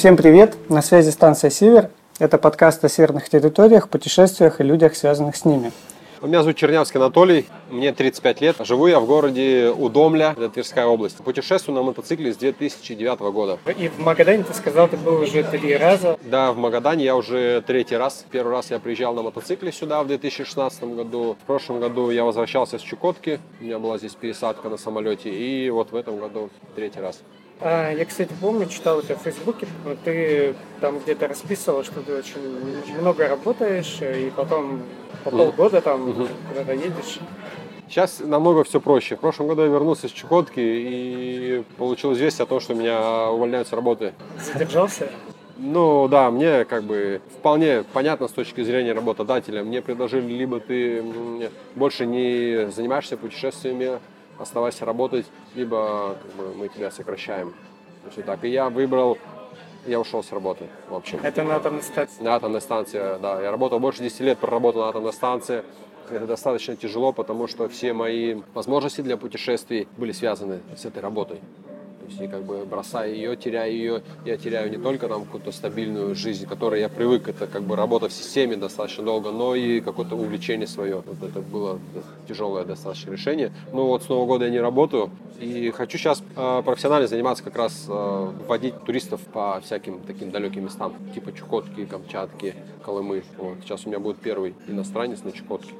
Всем привет! На связи станция «Север». Это подкаст о северных территориях, путешествиях и людях, связанных с ними. Меня зовут Чернявский Анатолий, мне 35 лет. Живу я в городе Удомля, это Тверская область. Путешествую на мотоцикле с 2009 года. И в Магадане, ты сказал, ты был уже три раза. Да, в Магадане я уже третий раз. Первый раз я приезжал на мотоцикле сюда в 2016 году. В прошлом году я возвращался с Чукотки. У меня была здесь пересадка на самолете. И вот в этом году третий раз. А, я, кстати, помню, читал у тебя в Фейсбуке, ты там где-то расписывал, что ты очень много работаешь, и потом по полгода там угу. куда-то едешь. Сейчас намного все проще. В прошлом году я вернулся с Чукотки и получил известие о том, что меня увольняют с работы. Задержался? Ну да, мне как бы вполне понятно с точки зрения работодателя. Мне предложили, либо ты больше не занимаешься путешествиями, оставайся работать, либо как бы, мы тебя сокращаем. Значит, так. И я выбрал, я ушел с работы, в общем. Это на атомной станции? На атомной станции, да. Я работал больше 10 лет, проработал на атомной станции. Это достаточно тяжело, потому что все мои возможности для путешествий были связаны с этой работой есть, и как бы бросая ее, теряя ее, я теряю не только там какую-то стабильную жизнь, которой я привык, это как бы работа в системе достаточно долго, но и какое-то увлечение свое. Вот это было тяжелое достаточно решение. Ну вот с Нового года я не работаю, и хочу сейчас э, профессионально заниматься как раз э, водить туристов по всяким таким далеким местам, типа Чукотки, Камчатки, Колымы. Вот. Сейчас у меня будет первый иностранец на Чукотке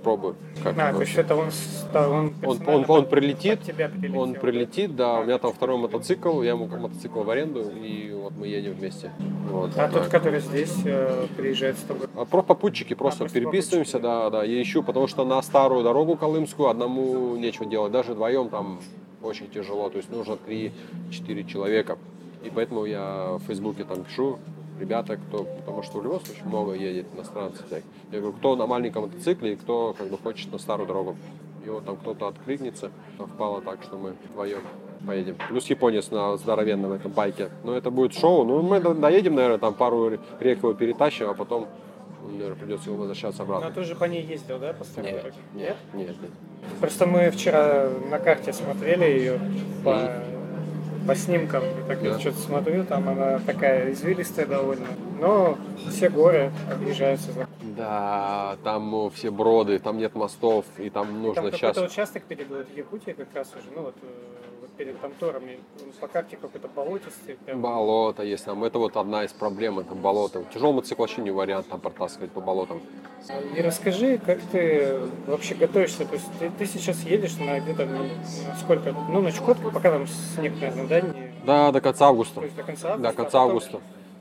попробую. Как, а, то есть это он, он, он, он, он прилетит, тебя он прилетит, да, у меня там второй мотоцикл, я ему мотоцикл в аренду, и вот мы едем вместе. Вот, а тот, который здесь э, приезжает с тобой? А, про попутчики просто а, переписываемся, попутчики. да, да, я ищу, потому что на старую дорогу Колымскую одному нечего делать, даже вдвоем там очень тяжело, то есть нужно 3-4 человека. И поэтому я в Фейсбуке там пишу, ребята, кто, потому что в любом случае много едет иностранцев. Я говорю, кто на маленьком мотоцикле и кто как бы хочет на старую дорогу. И вот там кто-то откликнется, впало так, что мы вдвоем поедем. Плюс японец на здоровенном этом байке. Но это будет шоу. Ну, мы доедем, наверное, там пару рек его перетащим, а потом, наверное, придется его возвращаться обратно. Но ты же по ней ездил, да, по старой нет, нет, нет, нет. Просто мы вчера на карте смотрели ее по... Mm по снимкам, так я что-то смотрю, там она такая извилистая довольно. Но все горы объезжаются. Да, там ну, все броды, там нет мостов, и там нужно там сейчас... Там участок перед Якутией как раз уже, ну вот перед Тамтором, по карте какой-то болотистый. Прям. Болото есть там. Это вот одна из проблем, это болото. Тяжелый мотоцикл вообще не вариант там протаскивать по болотам. И расскажи, как ты вообще готовишься? То есть ты, ты сейчас едешь на где-то на сколько? Ну, на Чукотку, пока там снег, наверное, да? Не... Да, до конца августа. То есть до конца августа? До конца а августа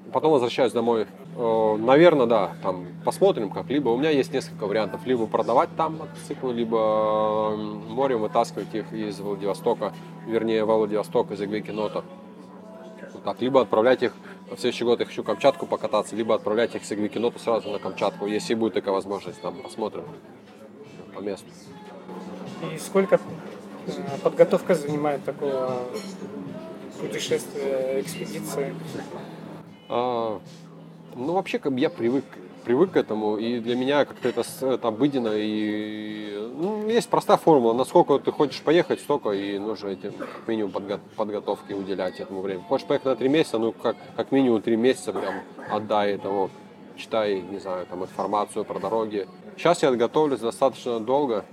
потом возвращаюсь домой. Э, наверное, да, там посмотрим как. Либо у меня есть несколько вариантов. Либо продавать там мотоциклы, либо морем вытаскивать их из Владивостока, вернее, во Владивосток из Игвикинота. Так, либо отправлять их в следующий год я хочу Камчатку покататься, либо отправлять их с Игвикинота сразу на Камчатку, если будет такая возможность, там посмотрим по месту. И сколько э, подготовка занимает такого путешествия, экспедиции? А, ну, вообще, как бы я привык, привык к этому, и для меня как-то это, это обыденно, и ну, есть простая формула, насколько ты хочешь поехать, столько и нужно этим минимум подго- подготовки уделять этому времени. Хочешь поехать на три месяца, ну, как, как минимум три месяца прям отдай этому, читай, не знаю, там, информацию про дороги. Сейчас я готовлюсь достаточно долго,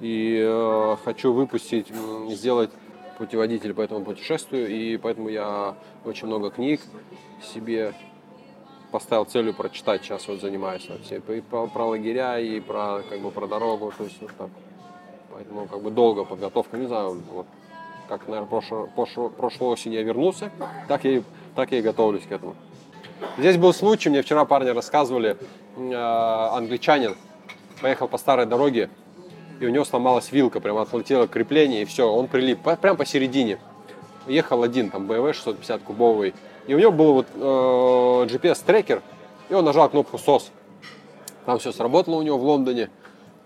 и э, хочу выпустить, сделать путеводитель по этому путешествию, и поэтому я очень много книг себе поставил целью прочитать, сейчас вот занимаюсь на все, и про, про лагеря, и про, как бы, про дорогу, то есть вот так. Поэтому как бы долго подготовка, не знаю, вот, как, наверное, прошло, прошло, прошлой осенью я вернулся, так я, так я и готовлюсь к этому. Здесь был случай, мне вчера парни рассказывали, э, англичанин поехал по старой дороге, и у него сломалась вилка, прям отлетело крепление, и все, он прилип, прям посередине. Ехал один, там, BMW 650 кубовый, и у него был вот э, GPS-трекер, и он нажал кнопку SOS. Там все сработало у него в Лондоне.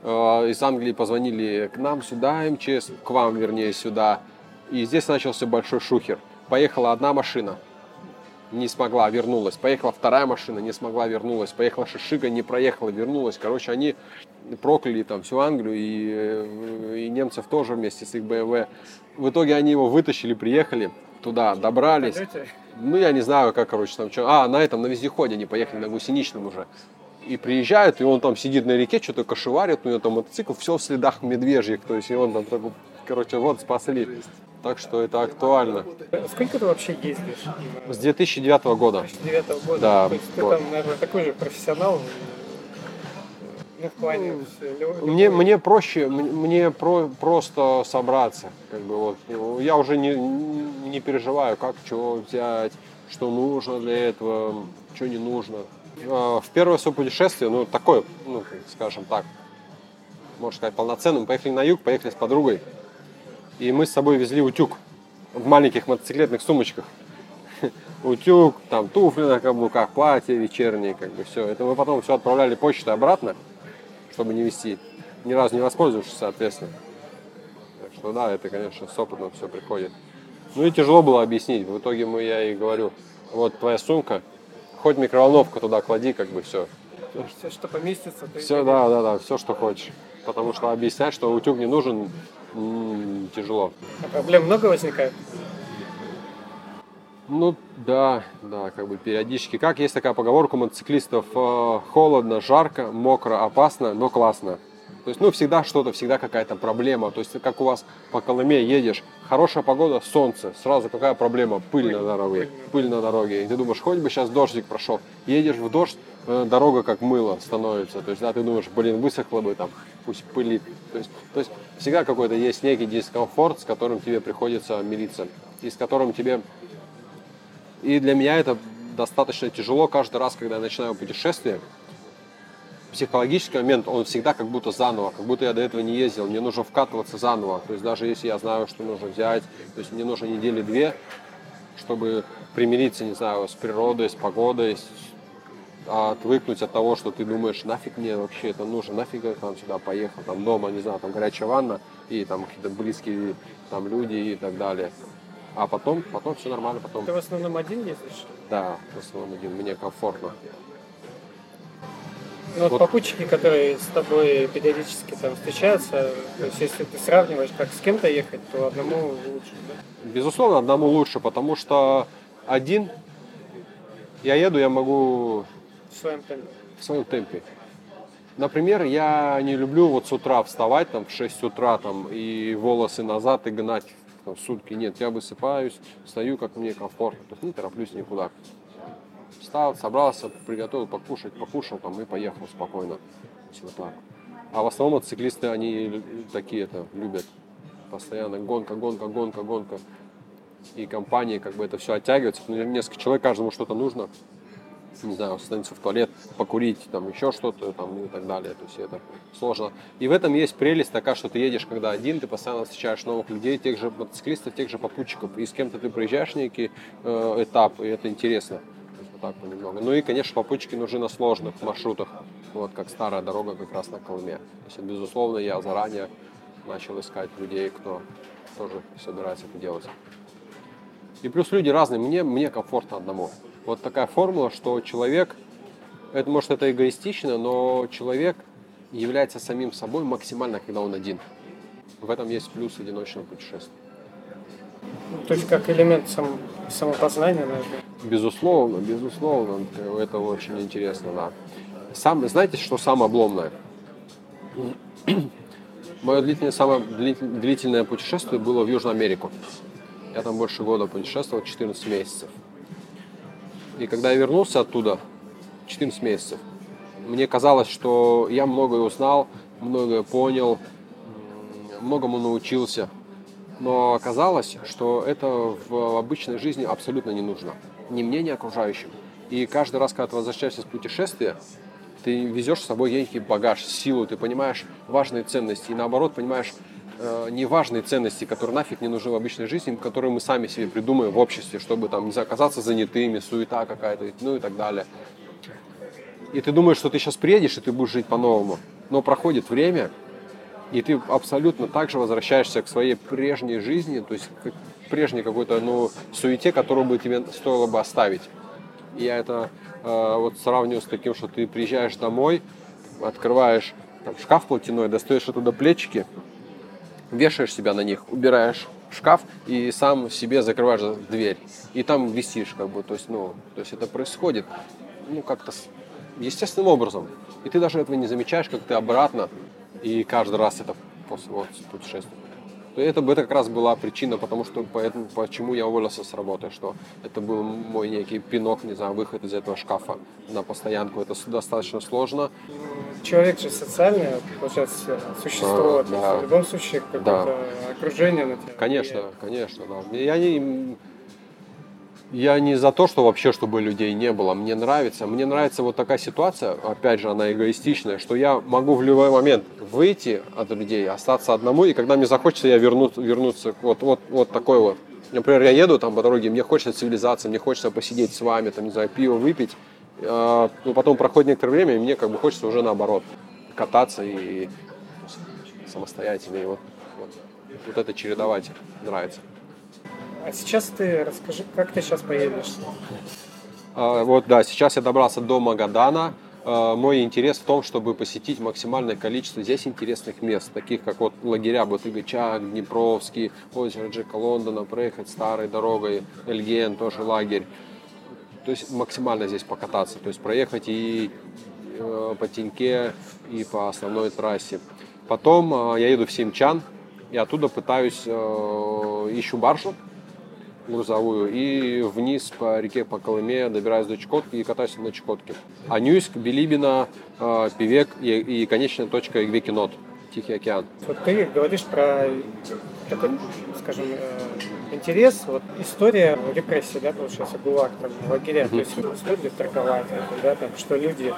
Э, из Англии позвонили к нам сюда, МЧС, к вам, вернее, сюда. И здесь начался большой шухер. Поехала одна машина, не смогла, вернулась. Поехала вторая машина, не смогла, вернулась. Поехала Шишига, не проехала, вернулась. Короче, они прокляли там всю Англию и, э, и немцев тоже вместе с их БМВ. В итоге они его вытащили, приехали туда, добрались. Ну, я не знаю, как, короче, там что. А, на этом, на вездеходе они поехали, на гусеничном уже. И приезжают, и он там сидит на реке, что-то кошеварит, у него там мотоцикл, все в следах медвежьих, то есть, и он там, такой, короче, вот спасли. Так что это актуально. Сколько ты вообще ездишь? С 2009 года. 2009 года? Да, То есть ты там, наверное, такой же профессионал, ну, в плане... лю- Мне, мне проще, мне про, просто собраться. Как бы вот. Ну, Я уже не, не переживаю, как что взять, что нужно для этого, что не нужно. А, В первое свое путешествие, ну, такое, ну, скажем так, можно сказать, полноценным. Поехали на юг, поехали с подругой. И мы с собой везли утюг в маленьких мотоциклетных сумочках. Утюг, там туфли на каблуках, платье вечернее, как бы все. Это мы потом все отправляли почтой обратно, чтобы не вести. Ни разу не воспользовавшись, соответственно. Так что да, это, конечно, с опытом все приходит. Ну и тяжело было объяснить. В итоге мы, я и говорю, вот твоя сумка, хоть микроволновку туда клади, как бы все. Все, что поместится, ты Все, да, да, да, все, что хочешь. Потому что объяснять, что утюг не нужен, м, тяжело. А проблем много возникает? Ну да, да, как бы периодически. Как есть такая поговорка у мотоциклистов, э, холодно, жарко, мокро, опасно, но классно. То есть, ну, всегда что-то, всегда какая-то проблема. То есть, как у вас по Колыме едешь, хорошая погода, солнце, сразу какая проблема? Пыль на дороге, пыль на дороге. И ты думаешь, хоть бы сейчас дождик прошел. Едешь в дождь, э, дорога как мыло становится. То есть, да, ты думаешь, блин, высохло бы там, пусть пылит. То есть, то есть всегда какой-то есть некий дискомфорт, с которым тебе приходится мириться. И с которым тебе и для меня это достаточно тяжело каждый раз, когда я начинаю путешествие. Психологический момент, он всегда как будто заново, как будто я до этого не ездил. Мне нужно вкатываться заново. То есть даже если я знаю, что нужно взять, то есть мне нужно недели две, чтобы примириться, не знаю, с природой, с погодой, отвыкнуть от того, что ты думаешь, нафиг мне вообще это нужно, нафиг я там сюда поехал, там дома, не знаю, там горячая ванна и там какие-то близкие там люди и так далее. А потом, потом все нормально, потом Ты в основном один ездишь? да, в основном один, мне комфортно. Ну, вот Вот. попутчики, которые с тобой периодически там встречаются, то есть если ты сравниваешь, как с кем-то ехать, то одному лучше, да? Безусловно, одному лучше, потому что один я еду, я могу В своем темпе. в своем темпе. Например, я не люблю вот с утра вставать там в 6 утра там и волосы назад и гнать там, сутки. Нет, я высыпаюсь, встаю, как мне комфортно. То есть не тороплюсь никуда. Встал, собрался, приготовил покушать, покушал там и поехал спокойно. Вот так. А в основном мотоциклисты, они лю- такие это любят. Постоянно гонка, гонка, гонка, гонка. И компании как бы это все оттягивается. Ну, Несколько человек, каждому что-то нужно не знаю, остановиться в туалет, покурить, там еще что-то, там и так далее. То есть это сложно. И в этом есть прелесть такая, что ты едешь, когда один, ты постоянно встречаешь новых людей, тех же мотоциклистов, тех же попутчиков, и с кем-то ты проезжаешь некий э, этап, и это интересно. Вот так понемногу. Ну и, конечно, попутчики нужны на сложных маршрутах, вот как старая дорога как раз на Колыме. То есть, безусловно, я заранее начал искать людей, кто тоже собирается это делать. И плюс люди разные, мне, мне комфортно одному. Вот такая формула, что человек, это может это эгоистично, но человек является самим собой максимально, когда он один. В этом есть плюс одиночного путешествия. То есть как элемент сам, самопознания, наверное. Безусловно, безусловно, это очень интересно, да. Сам, знаете, что самое обломное? Мое длительное, самое длит- длительное путешествие было в Южную Америку. Я там больше года путешествовал, 14 месяцев. И когда я вернулся оттуда, 14 месяцев, мне казалось, что я многое узнал, многое понял, многому научился. Но оказалось, что это в обычной жизни абсолютно не нужно. Ни мне, ни окружающим. И каждый раз, когда ты возвращаешься с путешествия, ты везешь с собой некий багаж, силу, ты понимаешь важные ценности. И наоборот, понимаешь э, неважные ценности, которые нафиг не нужны в обычной жизни, которые мы сами себе придумаем в обществе, чтобы там, не оказаться занятыми, суета какая-то, ну и так далее. И ты думаешь, что ты сейчас приедешь, и ты будешь жить по-новому. Но проходит время, и ты абсолютно так же возвращаешься к своей прежней жизни, то есть к прежней какой-то ну, суете, которую бы тебе стоило бы оставить. Я это э, вот сравниваю с таким, что ты приезжаешь домой, открываешь там, шкаф платяной, достаешь оттуда плечики, вешаешь себя на них, убираешь шкаф и сам себе закрываешь дверь. И там висишь, как бы, то есть, ну, то есть это происходит, ну, как-то естественным образом. И ты даже этого не замечаешь, как ты обратно, и каждый раз это после вот, путешествия. Это, это как раз была причина, потому что поэтому, почему я уволился с работы, что это был мой некий пинок, не знаю, выход из этого шкафа на постоянку. Это достаточно сложно. Человек же социальное, получается, существо. А, да. В любом случае, какое-то да. окружение на тебя. Конечно, конечно, да. Я не я не за то, что вообще, чтобы людей не было. Мне нравится. Мне нравится вот такая ситуация, опять же, она эгоистичная, что я могу в любой момент выйти от людей, остаться одному, и когда мне захочется, я верну, вернуться вот, вот, вот такой вот. Например, я еду там по дороге, мне хочется цивилизации, мне хочется посидеть с вами, там, не знаю, пиво выпить. А, но потом проходит некоторое время, и мне как бы хочется уже наоборот кататься и самостоятельно. И вот, вот, вот это чередовать нравится. А сейчас ты расскажи, как ты сейчас поедешь? А, вот, да, сейчас я добрался до Магадана. А, мой интерес в том, чтобы посетить максимальное количество здесь интересных мест, таких как вот лагеря Батыгачак, Днепровский, озеро Джека Лондона, проехать старой дорогой, Эльген, тоже лагерь. То есть максимально здесь покататься, то есть проехать и э, по Тиньке, и по основной трассе. Потом э, я еду в Симчан, и оттуда пытаюсь, э, ищу баржу, грузовую и вниз по реке по Колыме добираюсь до Чукотки и катаюсь на Чукотке. Анюйск, Билибина, э, Певек и, и конечная точка Игвекинот, Тихий океан. Вот ты говоришь про такой, скажем, э, интерес, вот история репрессии, да, получается, ГУЛАГ, там, лагеря, то есть стоит ли торговать это, да, там, что люди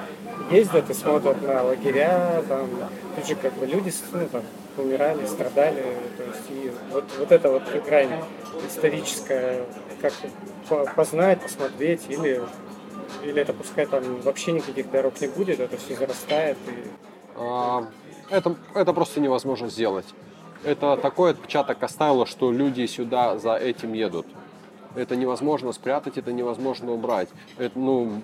ездят и смотрят на лагеря, там, тут же как бы люди, ну, там, умирали, страдали, то есть и вот, вот это вот грань историческая, как познать, посмотреть, или, или это пускай там вообще никаких дорог не будет, это все зарастает. И... Это, это просто невозможно сделать. Это такой отпечаток оставило, что люди сюда за этим едут. Это невозможно спрятать, это невозможно убрать. Это, ну,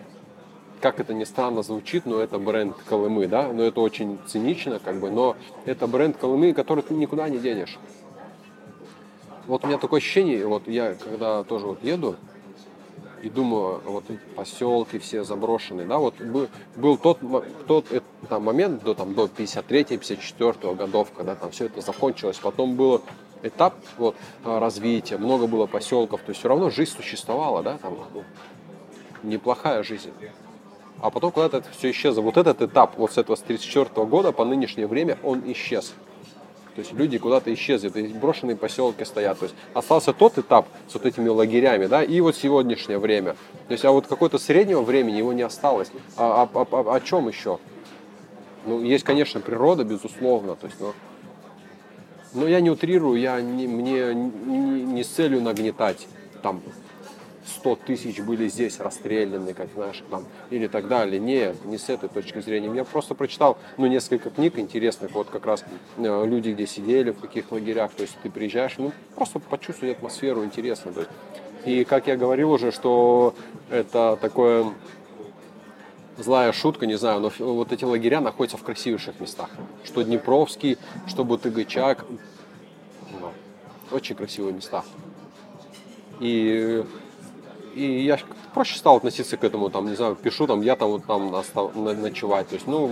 как это ни странно звучит, но это бренд Колымы, да, но это очень цинично, как бы, но это бренд Колымы, который ты никуда не денешь. Вот у меня такое ощущение, вот я когда тоже вот еду и думаю, вот эти поселки все заброшенные, да, вот был, тот, тот там, момент до, там, до 53-54 годов, когда там все это закончилось, потом был этап вот, развития, много было поселков, то есть все равно жизнь существовала, да, там, ну, неплохая жизнь а потом куда-то это все исчезло. Вот этот этап вот с этого с 34 года по нынешнее время, он исчез. То есть люди куда-то исчезли, то есть брошенные поселки стоят. То есть остался тот этап с вот этими лагерями, да, и вот сегодняшнее время. То есть, а вот какое-то среднего времени его не осталось. А, а, а, а о чем еще? Ну, есть, конечно, природа, безусловно, то есть, но, но я не утрирую, я не, мне не, не с целью нагнетать там 100 тысяч были здесь расстреляны, как знаешь, там, или так далее. Нет, не с этой точки зрения. Я просто прочитал, ну, несколько книг интересных, вот как раз э, люди, где сидели, в каких лагерях, то есть ты приезжаешь, ну, просто почувствовать атмосферу интересно. То есть. И, как я говорил уже, что это такое злая шутка, не знаю, но вот эти лагеря находятся в красивейших местах. Что Днепровский, что Бутыгачак. Очень красивые места. И и я проще стал относиться к этому, там, не знаю, пишу, там, я там вот там остав, ночевать, то есть, ну,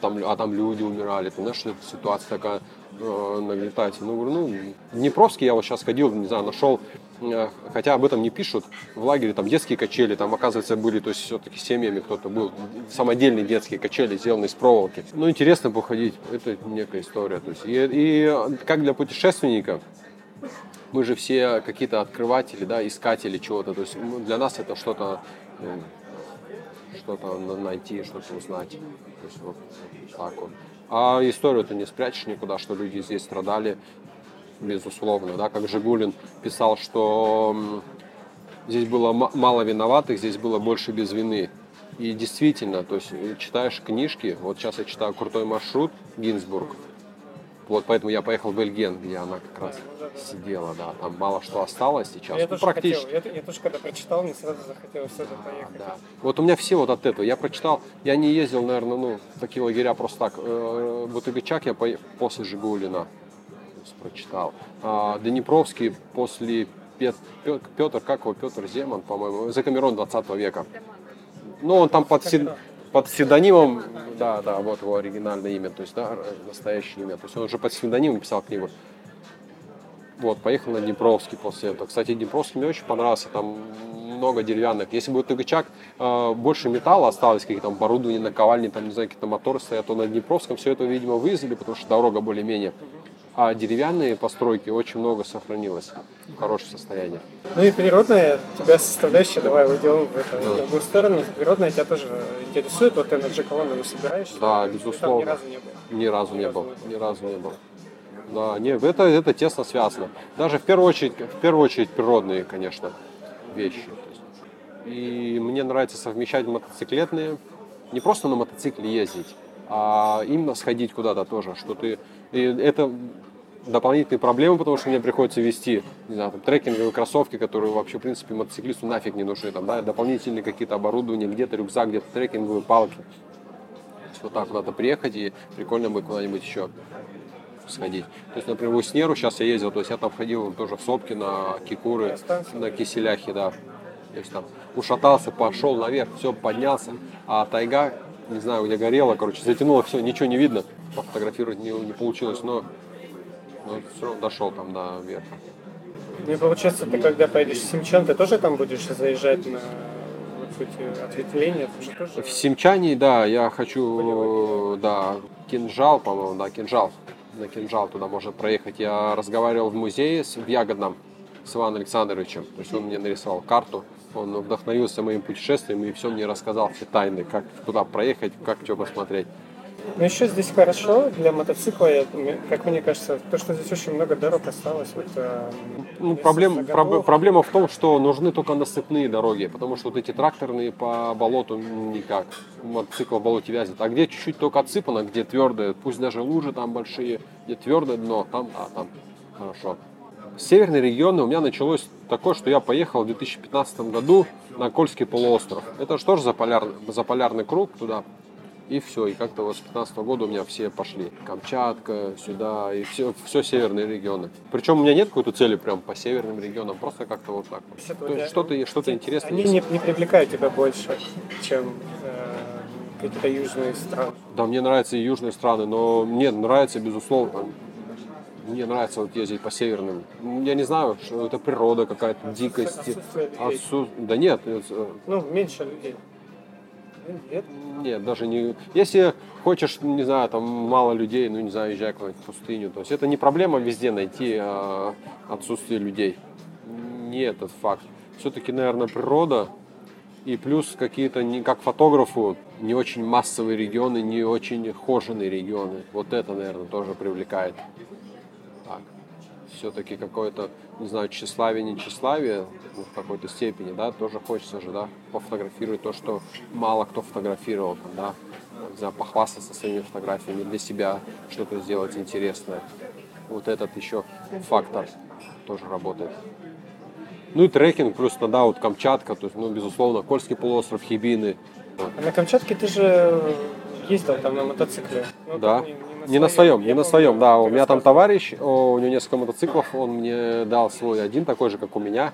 там, а там люди умирали, ты знаешь, ситуация такая э, нагнетает. Ну, говорю, ну, Днепровский я вот сейчас ходил, не знаю, нашел, э, хотя об этом не пишут, в лагере там детские качели, там, оказывается, были, то есть, все-таки семьями кто-то был, самодельные детские качели, сделанные из проволоки. Ну, интересно походить, это некая история, то есть, и, и как для путешественника, мы же все какие-то открыватели, да, искатели чего-то. То есть для нас это что-то ну, что-то найти, что-то узнать. То есть вот так вот. А историю ты не спрячешь никуда, что люди здесь страдали, безусловно, да, как Жигулин писал, что здесь было мало виноватых, здесь было больше без вины. И действительно, то есть читаешь книжки, вот сейчас я читаю «Крутой маршрут» Гинзбург, вот поэтому я поехал в Бельген, где она как раз сидела, да. Там мало что осталось сейчас. Я ну, тоже практически. Хотел. Я, я тоже когда прочитал, мне сразу захотелось сюда поехать. Да. Вот у меня все вот от этого. Я прочитал, я не ездил, наверное, ну, в такие лагеря просто так. Э, Бутыгачак я по... после Жигулина. прочитал. А, Днепровский после Петр, как его, Петр Земан, по-моему, Закамерон 20 века. Ну, он там под, сид, под псевдонимом, да, да, вот его оригинальное имя, то есть, да, настоящее имя. То есть он уже под псевдонимом писал книгу. Вот, поехал на Днепровский после этого. Кстати, Днепровский мне очень понравился, там много деревянных. Если бы Тыгачак э, больше металла осталось, какие-то там оборудование, наковальни, там, не знаю, какие-то моторы стоят, то на Днепровском все это, видимо, вывезли, потому что дорога более-менее. А деревянные постройки очень много сохранилось в хорошем состоянии. Ну и природная тебя составляющая, давай уйдем в, это, да. в другую сторону. Природная тебя тоже интересует, вот ты на Джеколону собираешься? Да, безусловно. Ни разу не был? Ни разу не был, ни разу не был. Да, не, это, это тесно связано. Даже в первую очередь, в первую очередь природные, конечно, вещи. И мне нравится совмещать мотоциклетные, не просто на мотоцикле ездить, а именно сходить куда-то тоже, что ты... И это дополнительные проблемы, потому что мне приходится вести, не знаю, там, трекинговые кроссовки, которые вообще, в принципе, мотоциклисту нафиг не нужны, там, да, дополнительные какие-то оборудования, где-то рюкзак, где-то трекинговые палки. Вот так куда-то приехать и прикольно бы куда-нибудь еще сходить. То есть, например, в Уснеру сейчас я ездил, то есть я там ходил тоже в сопки на Кикуры, на Киселяхе, да. То есть там ушатался, пошел наверх, все, поднялся, а тайга, не знаю, где горела, короче, затянуло все, ничего не видно, пофотографировать не, не получилось, но, но все равно дошел там до верха. Ну и получается, ты когда поедешь в Симчан, ты тоже там будешь заезжать на? Тоже... В Симчане, да, я хочу, да, кинжал, по-моему, да, кинжал на кинжал туда можно проехать. Я разговаривал в музее в Ягодном с Иваном Александровичем. То есть он мне нарисовал карту, он вдохновился моим путешествием и все мне рассказал, все тайны, как туда проехать, как что посмотреть. Но еще здесь хорошо для мотоцикла, как мне кажется, то, что здесь очень много дорог осталось. Вот, э, ну, проблем, про, проблема в том, что нужны только насыпные дороги, потому что вот эти тракторные по болоту никак. Мотоцикл в болоте вязнет. А где чуть-чуть только отсыпано, где твердое, пусть даже лужи там большие, где твердое дно, там, да, там хорошо. Северные регионы у меня началось такое, что я поехал в 2015 году на Кольский полуостров. Это что же за, поляр, за полярный круг туда? И все, и как-то вот с 15 года у меня все пошли. Камчатка, сюда, и все, все северные регионы. Причем у меня нет какой-то цели прям по северным регионам, просто как-то вот так вот. То есть что-то, что-то интересное. Они не, не привлекают тебя больше, чем э, какие-то южные страны. Да, мне нравятся и южные страны, но мне нравится, безусловно, мне нравится вот ездить по северным. Я не знаю, что это природа какая-то, дикость. Отсутствие Отсу... Да нет. Э, ну, меньше людей. Нет? Нет, даже не... Если хочешь, не знаю, там мало людей, ну, не знаю, езжай куда-нибудь в пустыню. То есть это не проблема везде найти а, отсутствие людей. Не этот факт. Все-таки, наверное, природа и плюс какие-то, не как фотографу, не очень массовые регионы, не очень хоженые регионы. Вот это, наверное, тоже привлекает все-таки какое-то, не знаю, тщеславие, не тщеславие ну, в какой-то степени, да, тоже хочется же, да, пофотографировать то, что мало кто фотографировал, да, не знаю, похвастаться своими фотографиями для себя, что-то сделать интересное. Вот этот еще фактор тоже работает. Ну и трекинг, плюс тогда вот Камчатка, то есть, ну, безусловно, Кольский полуостров, Хибины. А на Камчатке ты же ездил там на мотоцикле. Ну, да. Не, не на своем, не на своем, да. У меня там товарищ, у него несколько мотоциклов, он мне дал свой один такой же, как у меня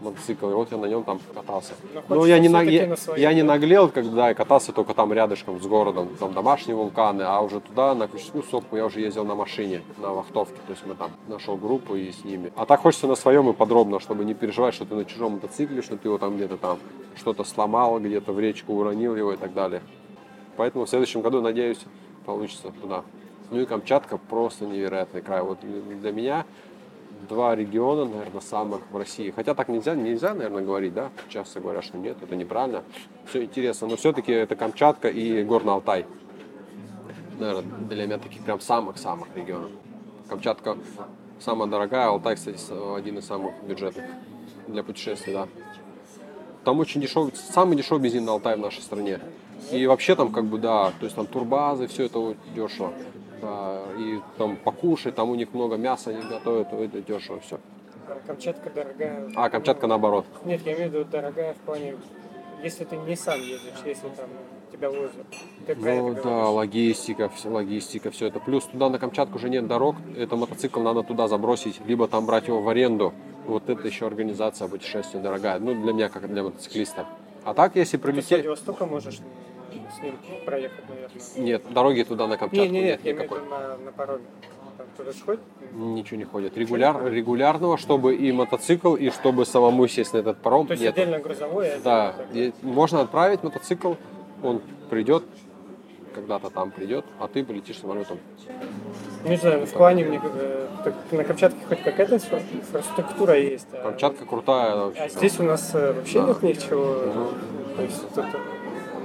мотоцикл, и вот я на нем там катался. Но ну, я не, на, я, на я не наглел, когда я катался только там рядышком с городом, там домашние вулканы, а уже туда, на Ключевскую сопку, я уже ездил на машине, на вахтовке, то есть мы там нашел группу и с ними. А так хочется на своем и подробно, чтобы не переживать, что ты на чужом мотоцикле, что ты его там где-то там что-то сломал, где-то в речку уронил его и так далее. Поэтому в следующем году, надеюсь, получится туда ну и Камчатка просто невероятный край. Вот для меня два региона, наверное, самых в России. Хотя так нельзя, нельзя, наверное, говорить, да? Часто говорят, что нет, это неправильно. Все интересно, но все-таки это Камчатка и Горный Алтай. Наверное, для меня таких прям самых-самых регионов. Камчатка самая дорогая, Алтай, кстати, один из самых бюджетных для путешествий, да. Там очень дешевый, самый дешевый бензин на Алтай в нашей стране. И вообще там как бы, да, то есть там турбазы, все это дешево да, и там покушать, там у них много мяса они готовят, это дешево все. Камчатка дорогая. А, Камчатка наоборот. Нет, я имею в виду дорогая в плане если ты не сам едешь, если там тебя возят. Ты Ну да, говоришь. логистика, все, логистика, все это. Плюс туда на Камчатку уже нет дорог, это мотоцикл надо туда забросить, либо там брать его в аренду. Вот это еще организация путешествия дорогая. Ну, для меня, как для мотоциклиста. А так, если Ты с прилететь... Владивостока можешь с ним проехать, наверное. Нет, дороги туда на Камчатку Не, не, нет, нет я имею в никакой. виду на, на пароме. Там туда сходит? Ничего не ходит. Регуляр, регулярного, чтобы и мотоцикл, и чтобы самому сесть на этот паром, То есть нет. отдельно грузовой, а Да, и можно отправить мотоцикл, он придет, когда-то там придет, а ты полетишь самолетом. Не знаю, в плане мне э, так на Камчатке хоть какая-то инфра- инфраструктура есть. а- Камчатка крутая. А здесь у нас э, вообще Да. нет ничего. То есть тут,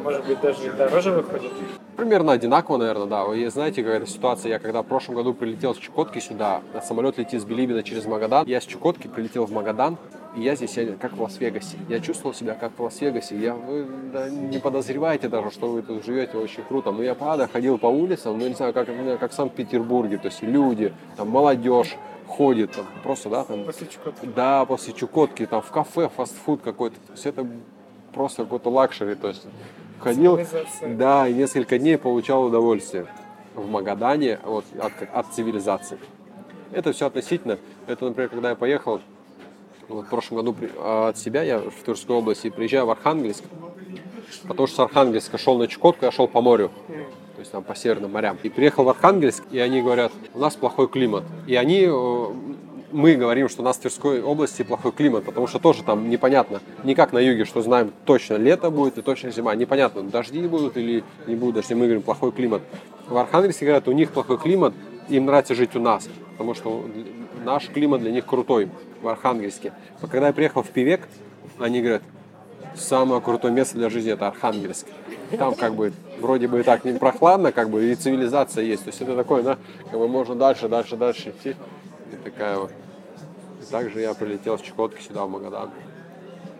может быть, даже дороже выходит. Примерно одинаково, наверное, да. Вы знаете, какая-то ситуация. Я когда в прошлом году прилетел с Чукотки сюда, а самолет летит с Билибина через Магадан. Я с Чукотки прилетел в Магадан, и я здесь я как в Лас-Вегасе. Я чувствовал себя как в Лас-Вегасе. Я, вы да, не подозреваете даже, что вы тут живете очень круто. Но я правда ходил по улицам, ну не знаю, как, как в Санкт-Петербурге. То есть люди, там молодежь ходит, там, просто, да, там После Чукотки. да, после Чукотки, там в кафе, фастфуд какой-то. То есть это просто какой-то luxury. То есть ходил, да, и несколько дней получал удовольствие в Магадане вот, от, от цивилизации. Это все относительно. Это, например, когда я поехал вот в прошлом году а, от себя, я в Тверской области, приезжаю в Архангельск, потому что с Архангельска шел на Чукотку, я шел по морю то есть там по северным морям. И приехал в Архангельск, и они говорят, у нас плохой климат. И они, э, мы говорим, что у нас в Тверской области плохой климат, потому что тоже там непонятно, не как на юге, что знаем точно лето будет и точно зима, непонятно, дожди будут или не будут дожди, мы говорим плохой климат. В Архангельске говорят, у них плохой климат, им нравится жить у нас, потому что наш климат для них крутой в Архангельске. Но когда я приехал в Пивек, они говорят, самое крутое место для жизни это Архангельск. Там как бы вроде бы и так не прохладно, как бы и цивилизация есть. То есть это такое, да, как бы можно дальше, дальше, дальше идти. И такая вот. И также я прилетел с Чукотки сюда, в Магадан.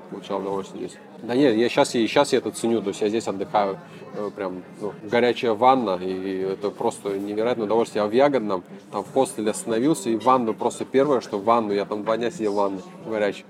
Получал удовольствие здесь. Да нет, я сейчас, и сейчас я это ценю, то есть я здесь отдыхаю, э, прям ну, горячая ванна, и это просто невероятное удовольствие. Я в Ягодном, там в хостеле остановился, и ванну просто первое, что ванну, я там два дня сидел в ванне горячей.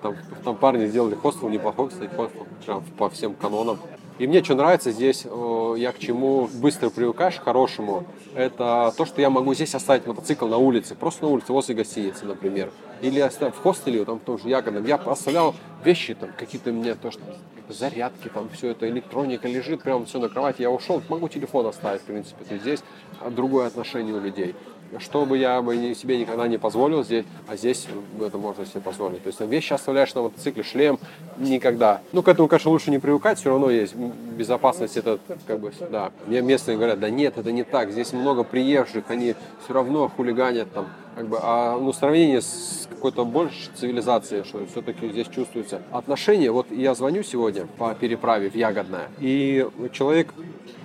Там, там парни сделали хостел неплохой, кстати, хостел, прям по всем канонам. И мне что нравится здесь, э, я к чему быстро привыкаешь, к хорошему, это то, что я могу здесь оставить мотоцикл на улице, просто на улице, возле гостиницы, например. Или в хостеле, там в том же Ягодном, я оставлял вещи, там какие-то меня, то, что зарядки, там все это, электроника лежит прямо все на кровати, я ушел, могу телефон оставить, в принципе, то есть здесь другое отношение у людей. Что бы я бы себе никогда не позволил здесь, а здесь это можно себе позволить. То есть вещи оставляешь на мотоцикле, шлем никогда. Ну, к этому, конечно, лучше не привыкать, все равно есть безопасность, это как бы, да. Мне местные говорят, да нет, это не так, здесь много приезжих, они все равно хулиганят там, как бы, а ну, сравнение с какой-то больше цивилизацией, что все-таки здесь чувствуется отношение. Вот я звоню сегодня по переправе в Ягодное, и человек,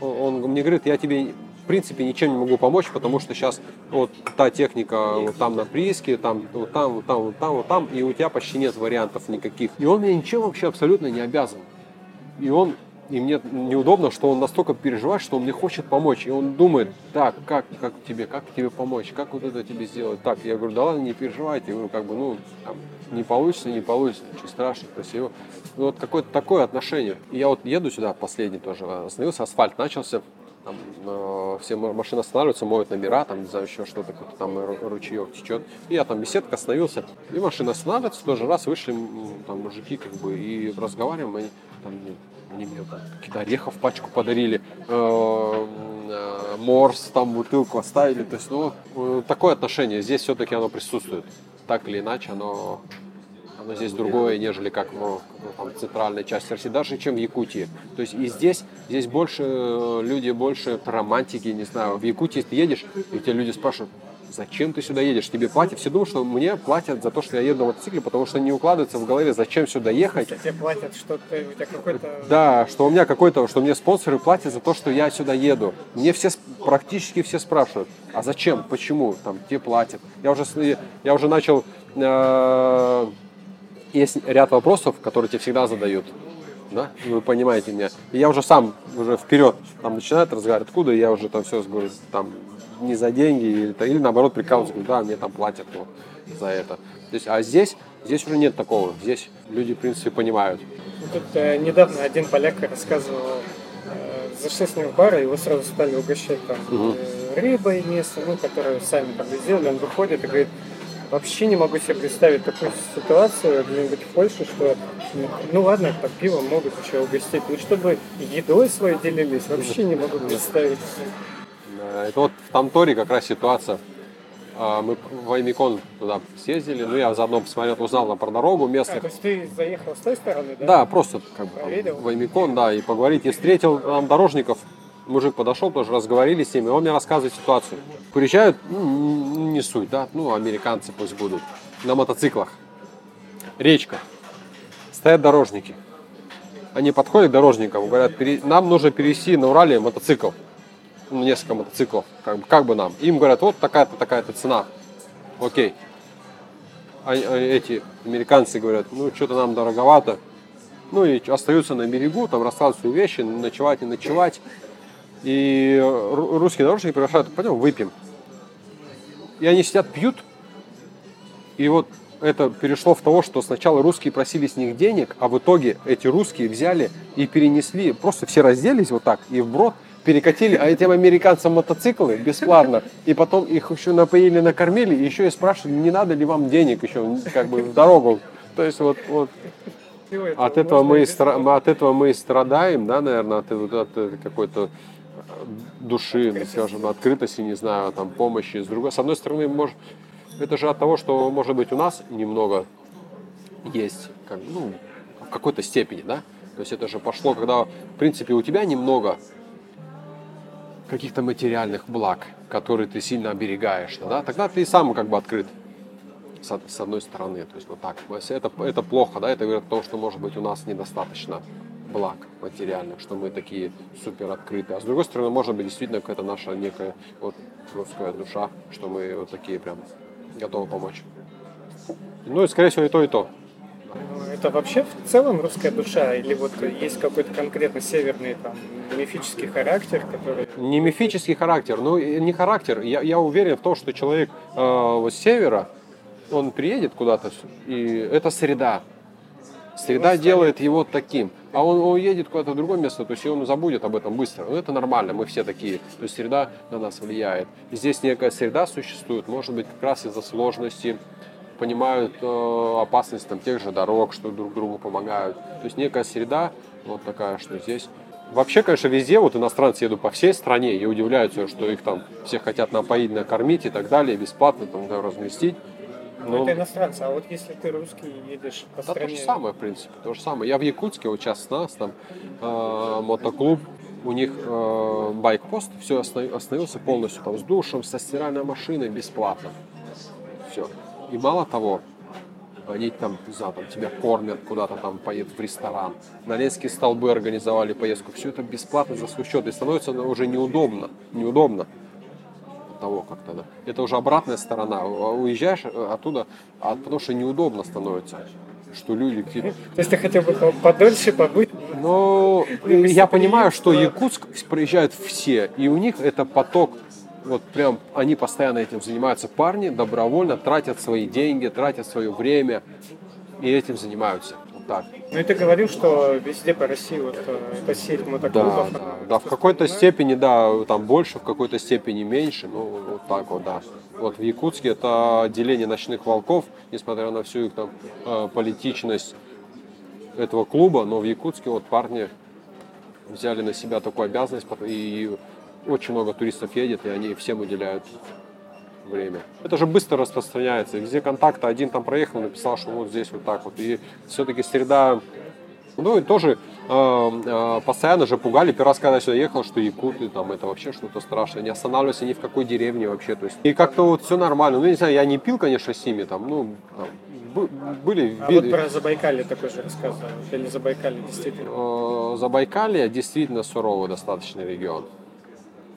он, мне говорит, я тебе принципе ничем не могу помочь, потому что сейчас вот та техника вот там на прииске, там, вот там, вот там, вот там, вот там, и у тебя почти нет вариантов никаких. И он мне ничем вообще абсолютно не обязан. И он и мне неудобно, что он настолько переживает, что он мне хочет помочь. И он думает, так, как, как тебе, как тебе помочь, как вот это тебе сделать. Так, я говорю, да ладно, не переживайте. Я говорю, как бы, ну, там, не получится, не получится, ничего страшного, красиво. Ну, вот какое-то такое отношение. И я вот еду сюда, последний тоже, остановился, асфальт начался, там, э, все машины останавливаются, моют номера, там, не знаю, еще что-то, какой-то там ру- ручеек течет. И я там беседка остановился, и машина останавливается, тоже раз вышли там мужики, как бы, и разговариваем, они, там, мне- они мне какие-то орехов пачку подарили, э, э, морс, там бутылку оставили, то есть, ну, э, такое отношение, здесь все-таки оно присутствует, так или иначе, оно оно здесь другое, нежели как ну, там, в центральной части России, даже чем в Якутии. То есть и здесь, здесь больше э, люди, больше романтики, не знаю. В Якутии ты едешь, и тебя люди спрашивают, зачем ты сюда едешь? Тебе платят? Все думают, что мне платят за то, что я еду на мотоцикле, потому что не укладывается в голове, зачем сюда ехать. Тебе платят что-то, у тебя какой-то... Да, что у меня какой-то, что мне спонсоры платят за то, что я сюда еду. Мне все, практически все спрашивают, а зачем, почему, там, тебе платят. Я уже, я уже начал, э, есть ряд вопросов, которые тебе всегда задают. Да? Вы понимаете меня. И я уже сам уже вперед там начинает разговаривать, откуда, я уже там все говорю, там не за деньги, или, или наоборот прикалываются, говорят, да, мне там платят ну, за это. То есть, а здесь, здесь уже нет такого. Здесь люди, в принципе, понимают. Тут э, недавно один поляк рассказывал, э, зашли с ним в бар, и его сразу стали угощать там Мгм. э, рыбой местной, ну, которую сами там сделали. Он выходит и говорит, вообще не могу себе представить такую ситуацию где-нибудь в Польше, что ну ладно, там пивом могут еще угостить, но чтобы едой своей делились, вообще не могу представить. Это вот в Тамторе как раз ситуация. А, Мы в Аймикон туда съездили, ну я заодно посмотрел, узнал про дорогу А, местных. то есть ты заехал с той стороны, да? Да, просто как бы там Проверил? в Аймикон, да, и поговорить. И встретил там дорожников, мужик подошел, тоже разговорили с ними, он мне рассказывает ситуацию. Приезжают, ну, не суть, да, ну, американцы пусть будут, на мотоциклах. Речка. Стоят дорожники. Они подходят к дорожникам, говорят, «Пере- нам нужно перевести на Урале мотоцикл. Ну, несколько мотоциклов, как бы, как бы нам. Им говорят, вот такая-то, такая-то цена. Окей. А- а эти американцы говорят, ну, что-то нам дороговато. Ну и остаются на берегу, там рассказывают свои вещи, ночевать, не ночевать. И ру- русские дорожники приглашают, пойдем выпьем. И они сидят, пьют. И вот это перешло в того, что сначала русские просили с них денег, а в итоге эти русские взяли и перенесли, просто все разделись вот так и вброд перекатили, а этим американцам мотоциклы бесплатно, и потом их еще напоили, накормили, и еще и спрашивали, не надо ли вам денег еще как бы в дорогу. То есть вот, вот от этого, мы стра- от этого мы и страдаем, да, наверное, от, от э, какой-то души, ну, скажем, открытости, не знаю, там, помощи. С другой, с одной стороны, может, это же от того, что, может быть, у нас немного есть, как, ну, в какой-то степени, да? То есть это же пошло, когда, в принципе, у тебя немного каких-то материальных благ, которые ты сильно оберегаешь, да? Тогда ты и сам как бы открыт с, од- с одной стороны. То есть вот так. Это, это плохо, да, это говорит о том, что, может быть, у нас недостаточно благ материальных, что мы такие супер открытые. А с другой стороны, может быть, действительно какая-то наша некая вот русская душа, что мы вот такие прям готовы помочь. Ну и, скорее всего, и то, и то. Это вообще в целом русская душа? Или вот есть какой-то конкретно северный там мифический характер, который... Не мифический характер, ну не характер. Я, я уверен в том, что человек э, вот с севера, он приедет куда-то, и это среда. Среда делает его таким. А он уедет куда-то в другое место, то есть он забудет об этом быстро. Ну, это нормально, мы все такие. То есть среда на нас влияет. И здесь некая среда существует, может быть, как раз из-за сложности, понимают э, опасность там, тех же дорог, что друг другу помогают. То есть некая среда вот такая, что здесь Вообще, конечно, везде вот иностранцы едут по всей стране и удивляются, что их там все хотят напоить, накормить и так далее, бесплатно там да, разместить. Ну, это иностранцы, а вот если ты русский едешь по да, то стране... же самое, в принципе, то же самое. Я в Якутске, вот сейчас нас там э, мотоклуб, у них э, байк-пост, все остановился полностью там с душем, со стиральной машиной бесплатно. Все. И мало того, они там, не знаю, там тебя кормят, куда-то там поедут в ресторан. На Ленские столбы организовали поездку. Все это бесплатно за свой счет. И становится уже неудобно. Неудобно от того как-то, да. Это уже обратная сторона. А Уезжаешь э, оттуда, а потому что неудобно становится. Что люди какие-то То есть ты хотел бы по- подольше побыть? но Ну, я понимаю, что. Якутск проезжают все, и у них это поток, вот прям они постоянно этим занимаются. Парни добровольно тратят свои деньги, тратят свое время и этим занимаются. Так. Ну и ты говорил, что везде по России вот эта сеть Да, мотоклубов. да, она да, в какой-то степени, да, там больше, в какой-то степени меньше, ну, вот так вот, да. Вот в Якутске это отделение ночных волков, несмотря на всю их там э, политичность этого клуба, но в Якутске вот парни взяли на себя такую обязанность, и очень много туристов едет, и они всем уделяют время. Это же быстро распространяется. Где контакты, один там проехал, написал, что вот здесь вот так вот. И все-таки среда ну и тоже э, э, постоянно же пугали. Первый раз, когда я сюда ехал, что якуты, там это вообще что-то страшное. Не останавливался ни в какой деревне вообще. То есть, и как-то вот все нормально. Ну, не знаю, я не пил, конечно, с ними там, ну, там, бы- были А вот про Забайкалье такой же рассказывал. Или Забайкалье действительно. Э, Забайкалье действительно суровый достаточно регион.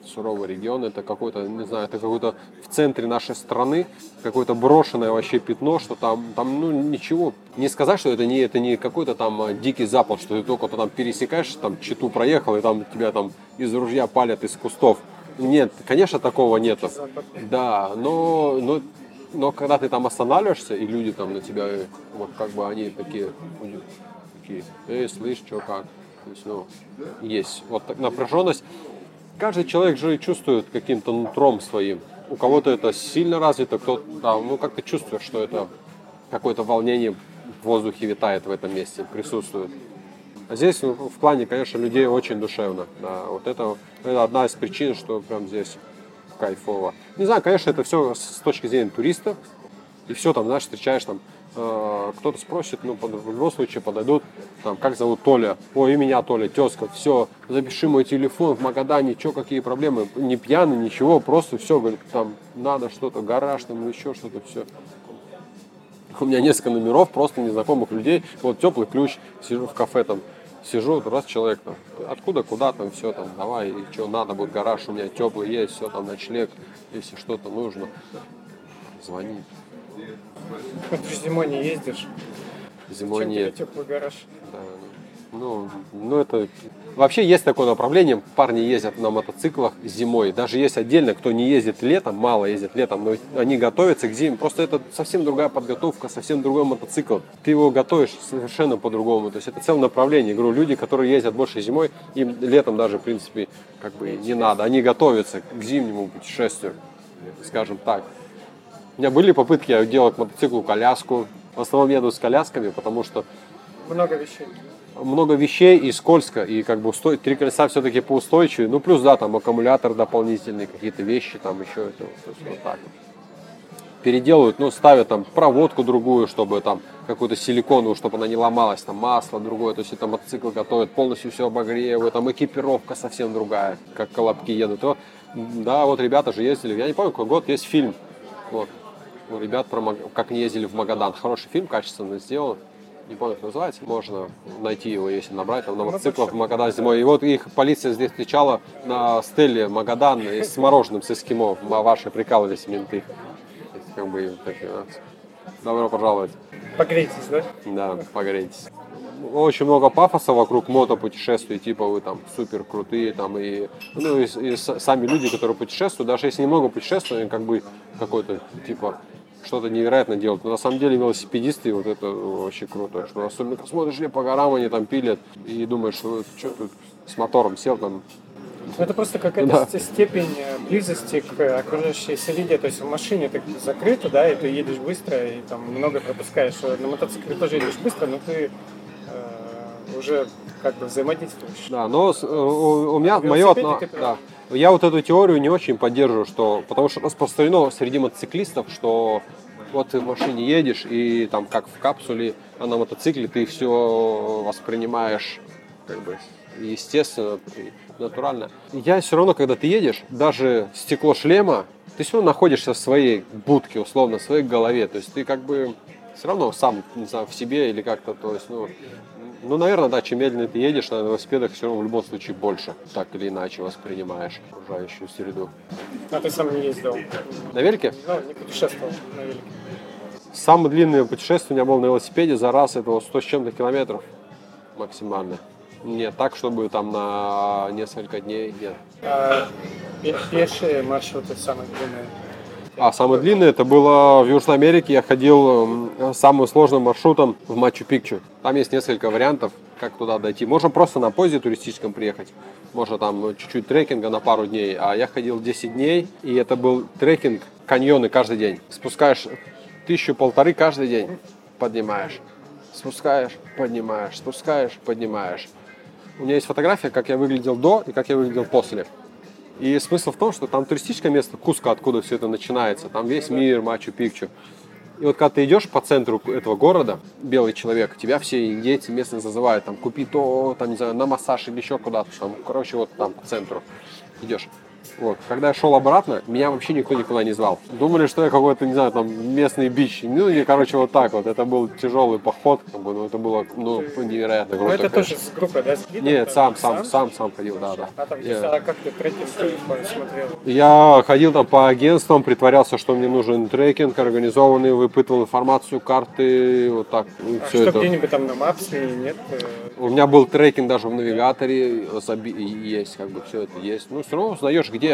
Суровый регион, это какой-то, не знаю, это какой-то в центре нашей страны, какое-то брошенное вообще пятно, что там, там, ну, ничего. Не сказать, что это не, это не какой-то там э, дикий запад, что ты только там пересекаешь, там, читу проехал, и там тебя там из ружья палят из кустов. Нет, конечно, такого нету. Да, но, но, но когда ты там останавливаешься, и люди там на тебя, э, вот как бы они такие, такие, эй, слышь, что как? То есть, ну, есть вот так напряженность. Каждый человек же чувствует каким-то нутром своим. У кого-то это сильно развито, кто-то, да, ну, как ты чувствуешь, что это какое-то волнение в воздухе витает в этом месте, присутствует. А здесь ну, в плане, конечно, людей очень душевно. Да, вот это, это одна из причин, что прям здесь кайфово. Не знаю, конечно, это все с точки зрения туристов. И все там, знаешь, встречаешь там, кто-то спросит, ну, в любом случае подойдут, там, как зовут Толя, ой, и меня Толя, тезка, все, запиши мой телефон в Магадане, что, какие проблемы, не пьяный, ничего, просто все, говорит, там, надо что-то, гараж, там, еще что-то, все. У меня несколько номеров просто незнакомых людей. Вот теплый ключ, сижу в кафе там, сижу, раз человек там, откуда, куда там, все там, давай, и что надо будет, гараж у меня теплый есть, все там, ночлег, если что-то нужно, звони. Ну, ты же зимой не ездишь. Зимой Чем тебе нет. теплый гараж? Да, Ну, ну это... Вообще есть такое направление, парни ездят на мотоциклах зимой. Даже есть отдельно, кто не ездит летом, мало ездит летом, но они готовятся к зиме. Просто это совсем другая подготовка, совсем другой мотоцикл. Ты его готовишь совершенно по-другому. То есть это целое направление. Говорю, люди, которые ездят больше зимой, им летом даже, в принципе, как бы не надо. Они готовятся к зимнему путешествию, скажем так. У меня были попытки я делать к мотоциклу коляску. В основном еду с колясками, потому что Много вещей. много вещей и скользко, и как бы устой... три колеса все-таки поустойчивее. Ну, плюс, да, там аккумулятор дополнительный, какие-то вещи там еще, это, вот так вот. Переделывают, ну, ставят там проводку другую, чтобы там какую-то силиконовую, чтобы она не ломалась, там масло другое, то есть это мотоцикл готовят, полностью все обогревают, там экипировка совсем другая, как колобки едут. То, да, вот ребята же ездили, я не помню, какой год, есть фильм, вот, у ребят про как они ездили в Магадан. Хороший фильм, качественно сделан. Не помню, как называется. Можно найти его, если набрать. Там на мотоциклах в Магадан зимой. И вот их полиция здесь встречала на стеле Магадан с мороженым с эскимо. А Ваши прикалывались менты. Как бы, так, э, добро пожаловать. Погрейтесь, да? Да, погрейтесь. Очень много пафоса вокруг мотопутешествий, типа вы там супер крутые, там и, ну, и, и сами люди, которые путешествуют, даже если немного путешествуют, как бы какой-то типа что-то невероятно делают. Но на самом деле велосипедисты, вот это вообще круто, что особенно смотришь по горам, они там пилят, и думаешь, что, что тут с мотором сел там, Ну, Это просто какая-то Да. ст- степень э, близости к окружающей среде. То есть в машине ты закрыто, да, и ты едешь быстро, и там много пропускаешь. Э, На мотоцикле тоже едешь быстро, но ты э, уже как бы взаимодействуешь. Да, но с- у, у меня В мое отно- да. Я вот эту теорию не очень поддерживаю, что потому что распространено среди мотоциклистов, что вот ты в машине едешь и там как в капсуле, а на мотоцикле ты все воспринимаешь как бы естественно, натурально. Я все равно, когда ты едешь, даже стекло шлема, ты все равно находишься в своей будке, условно, в своей голове. То есть ты как бы все равно сам, не знаю, в себе или как-то, то есть, ну, ну, наверное, да, чем медленнее ты едешь, на велосипедах все равно в любом случае больше, так или иначе воспринимаешь окружающую среду. А ты сам не ездил? На велике? Ну, не путешествовал на велике. Самое длинное путешествие у меня было на велосипеде за раз, это вот 100 с чем-то километров максимально. Не так, чтобы там на несколько дней, нет. А пе- пешие маршруты самые длинные. А самое длинное это было в Южной Америке. Я ходил самым сложным маршрутом в Мачу-Пикчу. Там есть несколько вариантов, как туда дойти. Можно просто на поезде туристическом приехать. Можно там ну, чуть-чуть трекинга на пару дней. А я ходил 10 дней, и это был трекинг, каньоны каждый день. Спускаешь тысячу-полторы каждый день, поднимаешь. Спускаешь, поднимаешь, спускаешь, поднимаешь. У меня есть фотография, как я выглядел до и как я выглядел после. И смысл в том, что там туристическое место Куска, откуда все это начинается. Там весь мир, Мачу-Пикчу. И вот когда ты идешь по центру этого города, белый человек, тебя все индейцы местные зазывают, там, купи то, там, не знаю, на массаж или еще куда-то, там, короче, вот там по центру идешь. Вот. Когда я шел обратно, меня вообще никто никуда не звал. Думали, что я какой-то, не знаю, там, местный бич. Ну, и, короче, вот так вот. Это был тяжелый поход, как бы, но это было, ну, невероятно Ну, круто. это конечно. тоже с группой, да? с гидом? Нет, сам, сам, сам, сам ходил, да, да. А там, Я- а как ты смотрел? Я ходил там по агентствам, притворялся, что мне нужен трекинг организованный, выпытывал информацию, карты, вот так, ну, А все что это. где-нибудь там на Мапсе нет? У меня был трекинг даже в навигаторе, есть, как бы все это есть. Ну, все равно узнаешь, где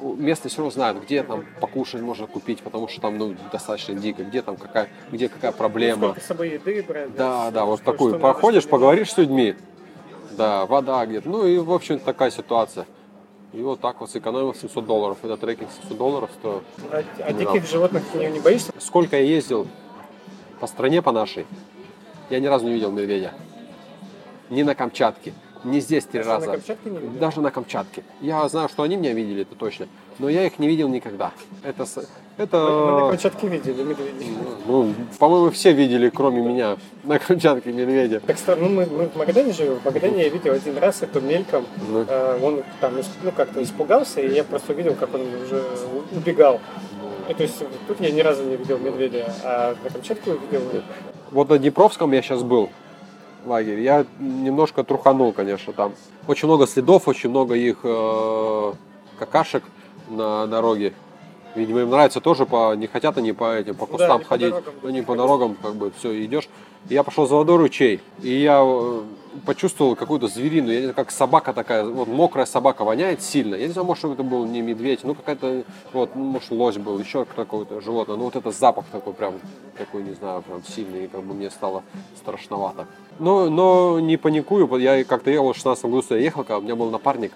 местные все равно знают, где там покушать можно купить, потому что там ну, достаточно дико, где там какая, где какая проблема. Сколько с собой еды брать? Да, да, вот что- такую. что надо, что не поговоришь с людьми. Да, вода где-то. Ну и, в общем, такая ситуация. И вот так вот сэкономил 700 долларов. Это трекинг 700 долларов стоил. надо. А, а диких животных не, не боишься? Сколько я ездил по стране, по нашей, я ни разу не видел медведя. Ни на Камчатке, ни здесь три Даже на раза. Камчатке не видел? Даже на Камчатке. Я знаю, что они меня видели, это точно. Но я их не видел никогда. Это, это Мы на Камчатке видели медведей. ну, по-моему, все видели, кроме меня, на Камчатке медведя. Так что, ну, мы, мы в Магадане живем. В Магадане я видел один раз это мельком. Ну. Э, он там, ис- ну, как-то испугался, и я просто видел, как он уже убегал. И, то есть тут я ни разу не видел медведя, а на Камчатке увидел. Вот на Днепровском я сейчас был лагерь. Я немножко труханул, конечно, там. Очень много следов, очень много их э, какашек на дороге. Видимо, им нравится тоже по, не хотят они по этим, по кустам по ходить, дорогам ну не по дорогам, как бы все идешь. Я пошел за водой ручей, и я э, почувствовал какую-то зверину, я не знаю, как собака такая, вот мокрая собака воняет сильно. Я не знаю, может это был не медведь, ну какая-то, вот, ну, может лось был, еще какое-то животное. Ну вот это запах такой прям, такой, не знаю, прям сильный, и как бы мне стало страшновато. Но, но не паникую, я как-то ехал в 16 году, я ехал, когда у меня был напарник,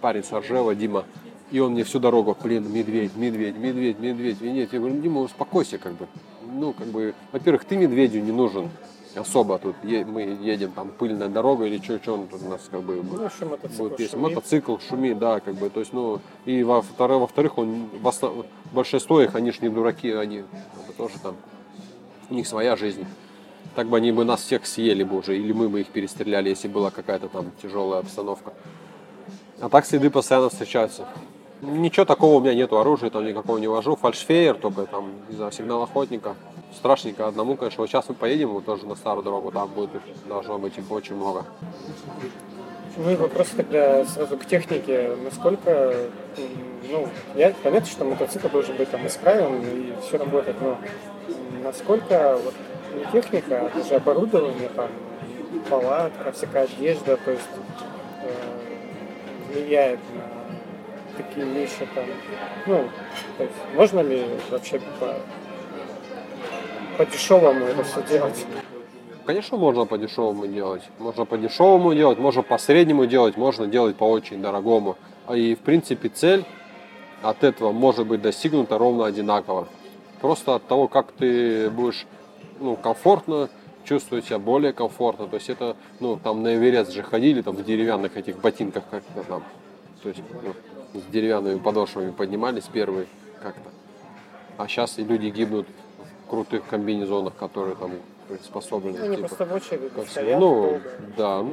парень с Ржева, Дима, и он мне всю дорогу, блин, медведь, медведь, медведь, медведь. Нет, я говорю, Дима, успокойся, как бы. Ну, как бы, во-первых, ты медведю не нужен особо тут. Е- мы едем, там, пыльная дорога или что, что он тут у нас, как бы, Ну, что мотоцикл будет есть. шумит. Мотоцикл шумит, да, как бы, то есть, ну, и во-вторых, во-вторых, он, в основ- большинство их, они же не дураки, они как тоже там, у них своя жизнь. Так бы они бы нас всех съели бы уже, или мы бы их перестреляли, если была какая-то там тяжелая обстановка. А так следы постоянно встречаются. Ничего такого у меня нету, оружия там никакого не вожу. Фальшфейер только там, не знаю, сигнал охотника. Страшненько одному, конечно. Вот сейчас мы поедем вот тоже на старую дорогу, там будет должно быть их очень много. Ну и вопрос тогда сразу к технике. Насколько, ну, я, понятно, что мотоцикл должен быть там исправен и все работает, но насколько вот техника, а даже оборудование, там, палатка, всякая одежда, то есть э, влияет на такие вещи там. Ну, то есть можно ли вообще по, по дешевому это все делать? Конечно, можно по дешевому делать. Можно по дешевому делать, можно по среднему делать, можно делать по очень дорогому. А И, в принципе, цель от этого может быть достигнута ровно одинаково. Просто от того, как ты будешь ну, комфортно чувствовать себя более комфортно. То есть это, ну, там на Эверест же ходили там в деревянных этих ботинках как-то там. То есть ну, с деревянными подошвами поднимались первые как-то. А сейчас и люди гибнут в крутых комбинезонах, которые там приспособлены. Они типа, просто в очереди ко стоят Ну, долго. да, ну,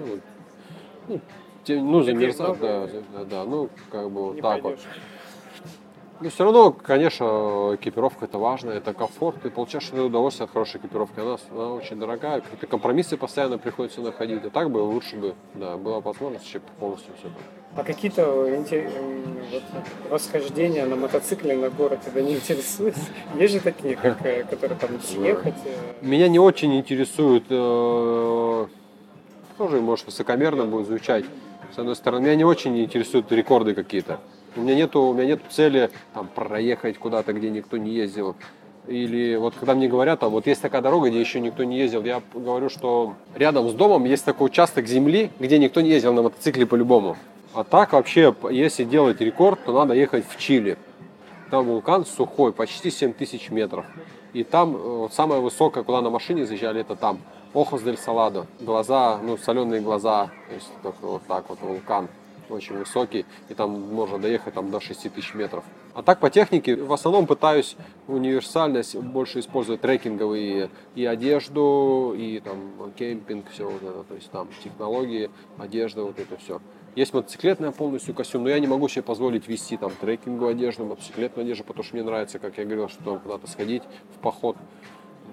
ну, те- ну замерзать, много. да, да, да, ну, как бы вот так вот. пойдешь. Но все равно, конечно, экипировка это важно, это комфорт, ты получаешь удовольствие от хорошей экипировки. Она, она очень дорогая, какие-то компромиссы постоянно приходится находить. А так бы лучше бы, да, была возможность вообще полностью все. А какие-то вот, восхождения на мотоцикле на город тебя не интересуют? Есть же такие, как, э, которые там съехать? э, Меня не очень интересует, э, тоже, может, высокомерно будет звучать, с одной стороны, меня не очень интересуют рекорды какие-то. У меня нету, у меня нет цели там, проехать куда-то, где никто не ездил. Или вот когда мне говорят, там, вот есть такая дорога, где еще никто не ездил, я говорю, что рядом с домом есть такой участок земли, где никто не ездил на мотоцикле по-любому. А так вообще, если делать рекорд, то надо ехать в Чили. Там вулкан сухой, почти 7 тысяч метров. И там э, вот самое высокое, куда на машине заезжали, это там. Охос дель Саладо. Глаза, ну, соленые глаза. То есть вот так вот вулкан. Очень высокий. И там можно доехать там, до 6 тысяч метров. А так по технике в основном пытаюсь универсальность больше использовать трекинговые и одежду, и там кемпинг, все вот это. То есть там технологии, одежда, вот это все. Есть мотоциклетная полностью костюм, но я не могу себе позволить вести там трекинговую одежду, мотоциклетную одежду, потому что мне нравится, как я говорил, что там куда-то сходить в поход.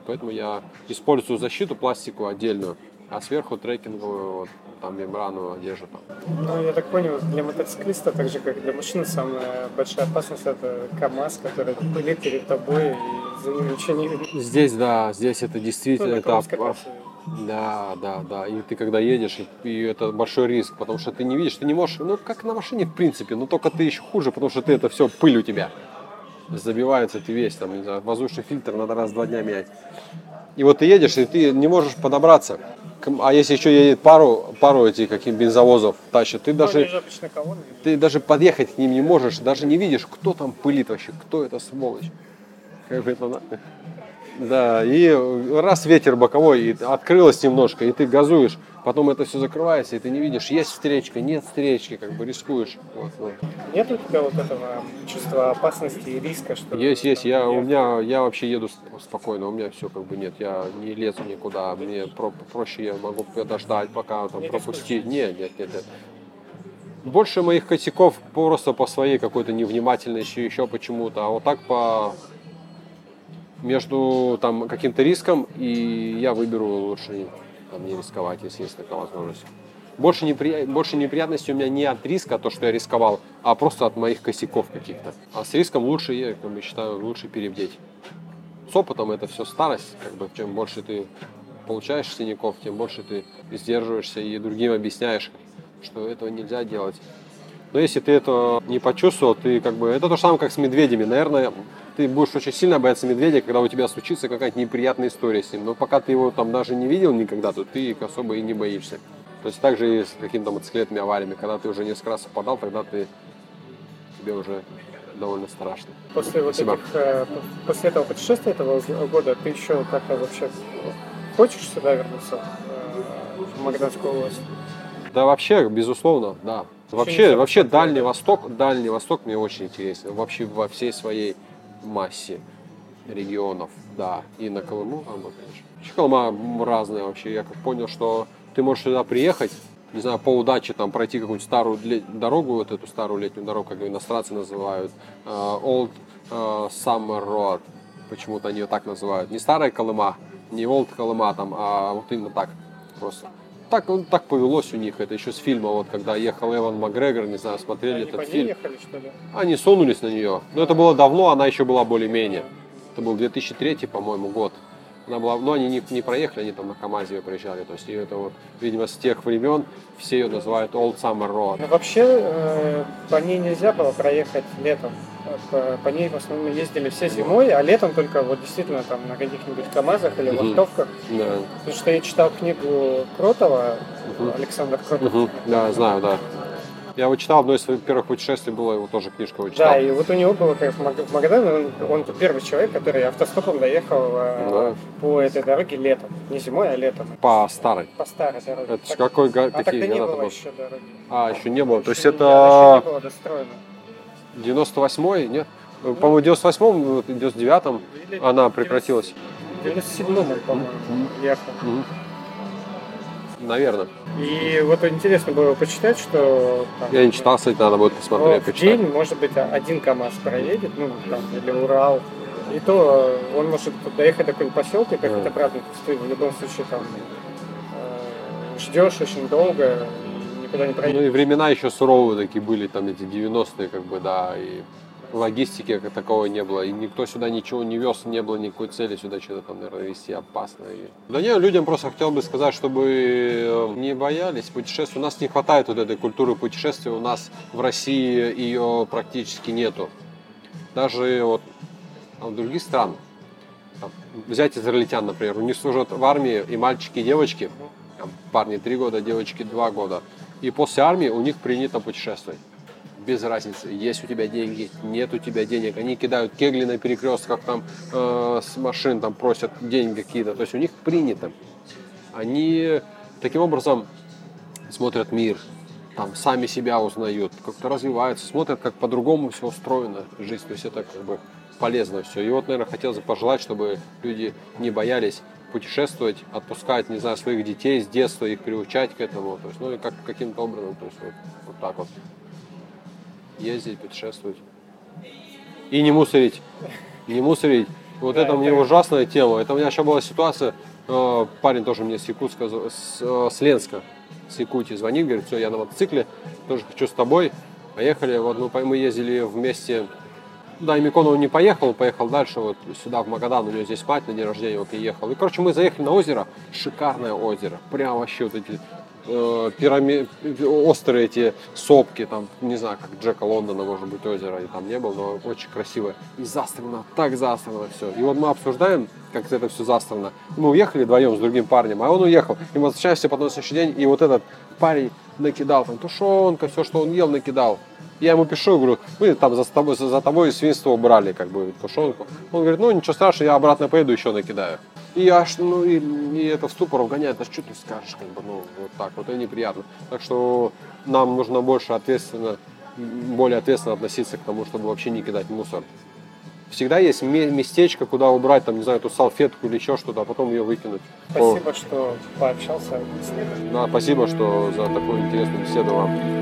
Поэтому я использую защиту пластиковую отдельную, а сверху трекинговую, вот, там мембрану одежду. Там. Ну, я так понял, для мотоциклиста, так же, как для машины, самая большая опасность это КАМАЗ, который пылит перед тобой, и за ним ничего не видно. Здесь, да, здесь это действительно Ну, это скататься. Да, да, да. И ты когда едешь, и, и это большой риск, потому что ты не видишь, ты не можешь, ну как на машине в принципе, но только ты еще хуже, потому что ты это все пыль у тебя забивается ты весь, там, не знаю, воздушный фильтр надо раз в два дня менять. И вот ты едешь, и ты не можешь подобраться. А если еще едет пару, пару этих каких бензовозов тащит, ты Ну, даже, ты даже подъехать к ним не можешь, даже не видишь, кто там пылит вообще, кто это сволочь. Как это надо. Да, и раз ветер боковой, и открылось немножко, и ты газуешь, потом это все закрывается, и ты не видишь, есть встречка, нет встречки, как бы рискуешь. Вот, вот. Нет у тебя вот этого чувства опасности и риска, что... Есть, есть. Я, у меня, я вообще еду спокойно, у меня все как бы нет. Я не лезу никуда. Мне про- проще я могу подождать, пока там Не пропустить. Нет, нет, нет, нет. Больше моих косяков просто по своей какой-то невнимательности, еще почему-то. А вот так по между там каким-то риском и я выберу лучше там, не рисковать, если есть такая возможность. Больше, непри... больше неприятностей у меня не от риска, то, что я рисковал, а просто от моих косяков каких-то. А с риском лучше, я как бы, считаю, лучше перебдеть. С опытом это все старость, как бы, чем больше ты получаешь синяков, тем больше ты сдерживаешься и другим объясняешь, что этого нельзя делать. Но если ты это не почувствовал, ты как бы... Это то же самое, как с медведями. Наверное, ты будешь очень сильно бояться медведя, когда у тебя случится какая-то неприятная история с ним. Но пока ты его там даже не видел никогда, то ты их особо и не боишься. То есть так же и с какими-то мотоциклетными авариями. Когда ты уже несколько раз попадал, тогда ты тебе уже довольно страшно. После вот Спасибо. этих, э, после этого путешествия этого года ты еще как-то вообще хочешь сюда вернуться, э, в Магаданскую область? Да вообще, безусловно, да. Вообще, вообще. Дальний Восток, Дальний Восток мне очень интересен. Вообще во всей своей массе регионов, да. И на Колыму там, вот, конечно. Вообще Колыма разная вообще. Я как понял, что ты можешь сюда приехать, не знаю, по удаче там пройти какую-нибудь старую дорогу, вот эту старую летнюю дорогу, как иностранцы называют, э, Old э, Summer Road, почему-то они ее так называют. Не старая Колыма, не Old Колыма там, а вот именно так просто. Так, ну, так повелось у них, это еще с фильма, вот когда ехал Эван Макгрегор, не знаю, смотрели Они этот по ней фильм. ехали, что ли? Они сунулись на нее. Но это было давно, она еще была более-менее. Это был 2003, по-моему, год. Она была, но они не, не проехали, они там на КамАЗе ее проезжали. То есть это вот, видимо, с тех времен все ее называют Old Summer Road. Ну, вообще, э, по ней нельзя было проехать летом. По, по ней в основном ездили все зимой, а летом только вот действительно там на каких-нибудь КАМАЗах или вахтовках. Да. Потому что я читал книгу Кротова, Мгм. Александр Кротов. Мгм. да, знаю, да. Я его читал, одно из своих первых путешествий было, его тоже книжку его читал. Да, и вот у него было как в Маг- в Магадане, он, он первый человек, который автостопом доехал э, Да. по этой дороге летом. Не зимой, а летом. По старой. По старой дороге. Это Так- какой, а тогда какие не года было был? еще дороги. А, еще не было. То есть Еще не- да, это еще не было достроено. 98-й, нет? По-моему, в 98-м, вот, 99-м Или она прекратилась. В 97-м, он, по-моему, ехал. Мгм. Наверное. И вот интересно было почитать, что там, Я не читал, кстати, надо будет ну, посмотреть, в почитать. день, может быть, один КАМАЗ проедет, ну, там, или Урал. И то э, он может доехать до какой-нибудь поселка и Да. обратно. Ты в любом случае там э, ждешь очень долго, никуда не Ну проедешь. и времена еще суровые такие были, там эти 90-е, как бы, да, и логистики как такого не было, и никто сюда ничего не вез, не было никакой цели сюда что-то там, наверное, везти опасно. И... Да не, людям просто хотел бы сказать, чтобы э, не боялись путешествий. У нас не хватает вот этой культуры путешествий, у нас в России ее практически нету. Даже вот а в других странах, там, взять израильтян, например, у них служат в армии и мальчики, и девочки, там, парни три года, девочки два года. И после армии у них принято путешествовать. Без разницы, есть у тебя деньги, нет у тебя денег. Они кидают кегли на перекрестках, там, э, с машин там просят деньги какие-то. То есть у них принято. Они таким образом смотрят мир, там, сами себя узнают, как-то развиваются, смотрят, как по-другому все устроено, жизнь. То есть это как бы полезно все. И вот, наверное, хотел бы пожелать, чтобы люди не боялись путешествовать, отпускать, не знаю, своих детей с детства, их приучать к этому. То есть, ну и как каким-то образом, то есть вот, вот так вот. Ездить, путешествовать. И не мусорить. Не мусорить. Вот Да, это мне это- ужасная тема. Это у меня еще была ситуация, э, парень тоже мне с Якутска, с, э, с Ленска, с Якутии звонит, говорит, все, я на мотоцикле, тоже хочу с тобой. Поехали, вот мы, мы ездили вместе Да, и Микон он не поехал, поехал дальше, вот сюда, в Магадан, у него здесь мать на день рождения, вот и ехал. И, короче, мы заехали на озеро, шикарное озеро, прям вообще вот эти э, пирами... острые эти сопки, там, не знаю, как Джека Лондона, может быть, озеро, и там не было, но очень красивое. И застрано, так застрано все. И вот мы обсуждаем, как это все застрано. Мы уехали вдвоем с другим парнем, а он уехал. И мы возвращаемся потом на следующий день, и вот этот парень накидал там тушенка, все, что он ел, накидал. Я ему пишу, говорю, мы там за тобой, за тобой свинство убрали, как бы, тушенку. Он говорит, ну ничего страшного, я обратно поеду, еще накидаю. И аж, ну, и, и это в ступор вгоняет, а что ты скажешь, как бы, ну, вот так вот, и неприятно. Так что нам нужно больше ответственно, более ответственно относиться к тому, чтобы вообще не кидать мусор. Всегда есть местечко, куда убрать, там, не знаю, эту салфетку или еще что-то, а потом ее выкинуть. Спасибо, О. что пообщался. Да, спасибо, что за такую интересную беседу вам.